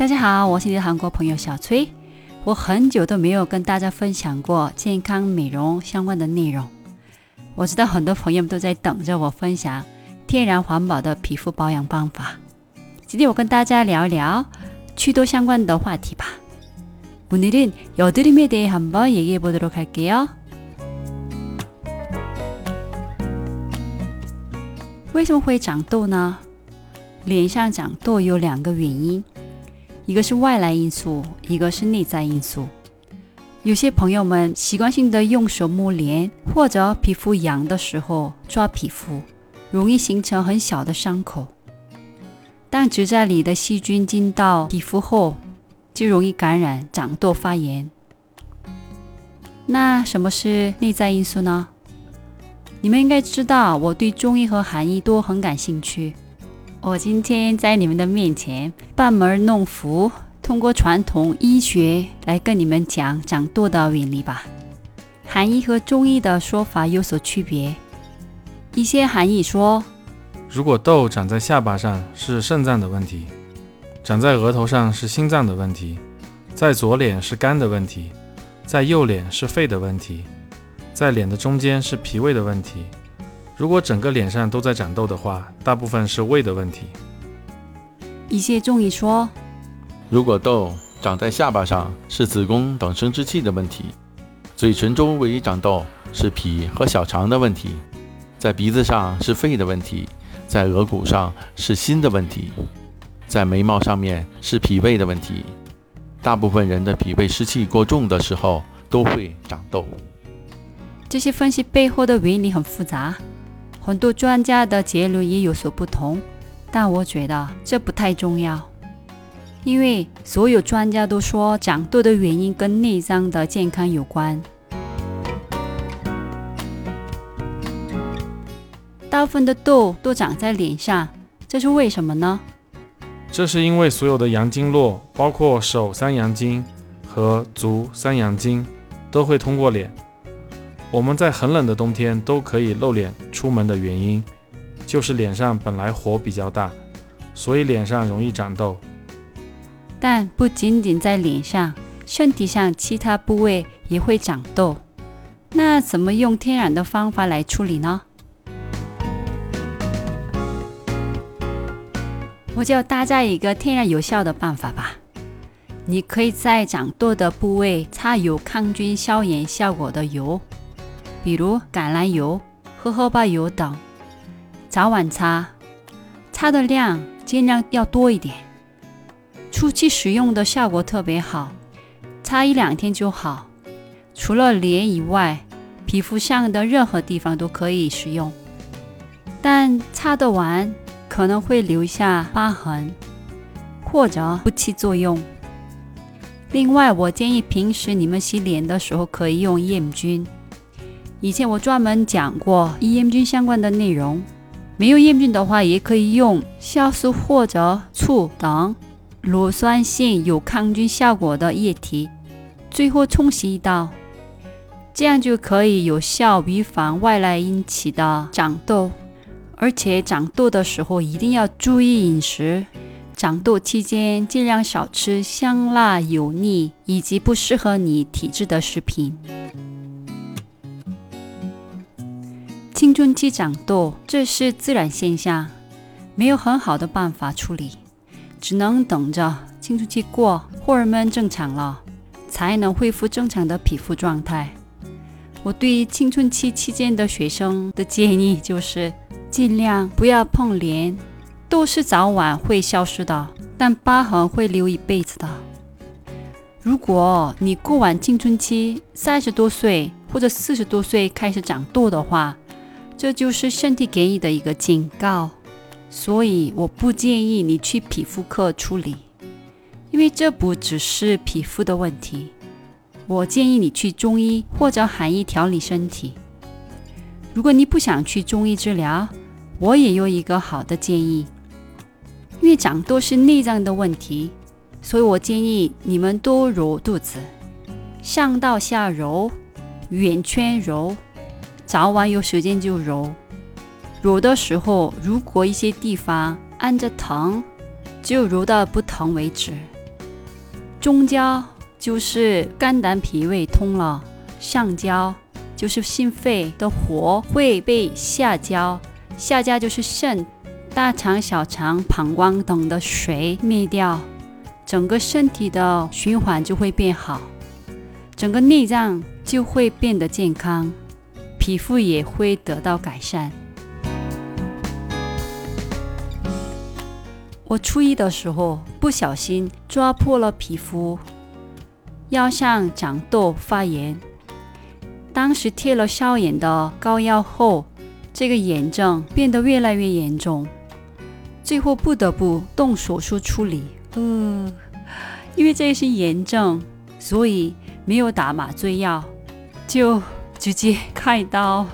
大家好，我是你的韩国朋友小崔。我很久都没有跟大家分享过健康美容相关的内容。我知道很多朋友们都在等着我分享天然环保的皮肤保养方法。今天我跟大家聊一聊祛痘相关的话题吧。오늘은여드름에대해한번얘기해보도록할게요为什么会长痘呢？脸上长痘有两个原因。 一个是外来因素，一个是内在因素。有些朋友们习惯性的用手摸脸，或者皮肤痒的时候抓皮肤，容易形成很小的伤口。当指甲里的细菌进到皮肤后，就容易感染、长痘、发炎。那什么是内在因素呢？你们应该知道，我对中医和韩医都很感兴趣。我今天在你们的面前班门弄斧，通过传统医学来跟你们讲长痘的原理吧。韩医和中医的说法有所区别。一些韩医说，如果痘长在下巴上是肾脏的问题，长在额头上是心脏的问题，在左脸是肝的问题，在右脸是肺的问题，在脸的中间是脾胃的问题。如果整个脸上都在长痘的话，大部分是胃的问题。一些中医说，如果痘长在下巴上，是子宫等生殖器的问题；嘴唇周围长痘是脾和小肠的问题；在鼻子上是肺的问题；在额骨上是心的问题；在眉毛上面是脾胃的问题。大部分人的脾胃湿气过重的时候都会长痘。这些分析背后的原理很复杂。很多专家的结论也有所不同，但我觉得这不太重要，因为所有专家都说长痘的原因跟内脏的健康有关。大部分的痘都长在脸上，这是为什么呢？这是因为所有的阳经络，包括手三阳经和足三阳经，都会通过脸。我们在很冷的冬天都可以露脸出门的原因，就是脸上本来火比较大，所以脸上容易长痘。但不仅仅在脸上，身体上其他部位也会长痘。那怎么用天然的方法来处理呢？我教大家一个天然有效的办法吧。你可以在长痘的部位擦有抗菌消炎效果的油。比如橄榄油、荷荷巴油等，早晚擦，擦的量尽量要多一点。初期使用的效果特别好，擦一两天就好。除了脸以外，皮肤上的任何地方都可以使用，但擦得完可能会留下疤痕或者不起作用。另外，我建议平时你们洗脸的时候可以用抑菌。以前我专门讲过抑菌相关的内容，没有抑菌的话，也可以用酵素或者醋等乳酸性有抗菌效果的液体，最后冲洗一道，这样就可以有效预防外来引起的长痘。而且长痘的时候一定要注意饮食，长痘期间尽量少吃香辣、油腻以及不适合你体质的食品。青春期长痘，这是自然现象，没有很好的办法处理，只能等着青春期过，荷尔蒙正常了，才能恢复正常的皮肤状态。我对青春期期间的学生的建议就是，尽量不要碰脸，痘是早晚会消失的，但疤痕会留一辈子的。如果你过完青春期，三十多岁或者四十多岁开始长痘的话，这就是身体给你的一个警告，所以我不建议你去皮肤科处理，因为这不只是皮肤的问题。我建议你去中医或者韩医调理身体。如果你不想去中医治疗，我也有一个好的建议，因为长痘是内脏的问题，所以我建议你们多揉肚子，上到下揉，圆圈揉。早晚有时间就揉，揉的时候如果一些地方按着疼，就揉到不疼为止。中焦就是肝胆脾胃通了，上焦就是心肺的火会被下焦，下焦就是肾、大肠、小肠、膀胱等的水灭掉，整个身体的循环就会变好，整个内脏就会变得健康，皮肤也会得到改善。我初一的时候不小心抓破了皮肤，腰上长痘发炎。当时贴了消炎的膏药后，这个炎症变得越来越严重，最后不得不动手术处理。呃，因为这是炎症，所以没有打麻醉药，就直接开刀。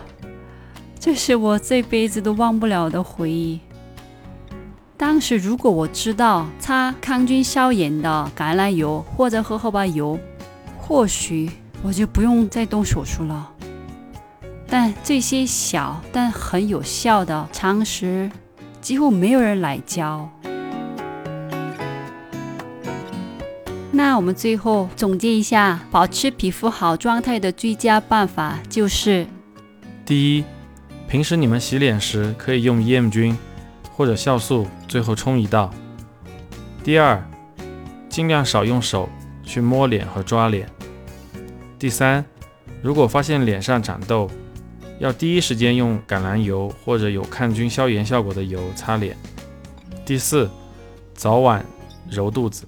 这是我这辈子都忘不了的回忆。当时如果我知道擦抗菌消炎的橄榄油或者荷荷巴油，或许我就不用再动手术了。但这些小但很有效的常识，几乎没有人来教。那我们最后总结一下，保持皮肤好状态的最佳办法就是：第一，平时你们洗脸时可以用 EM 菌。或者酵素，最后冲一道。第二，尽量少用手去摸脸和抓脸。第三，如果发现脸上长痘，要第一时间用橄榄油或者有抗菌消炎效果的油擦脸。第四，早晚揉肚子。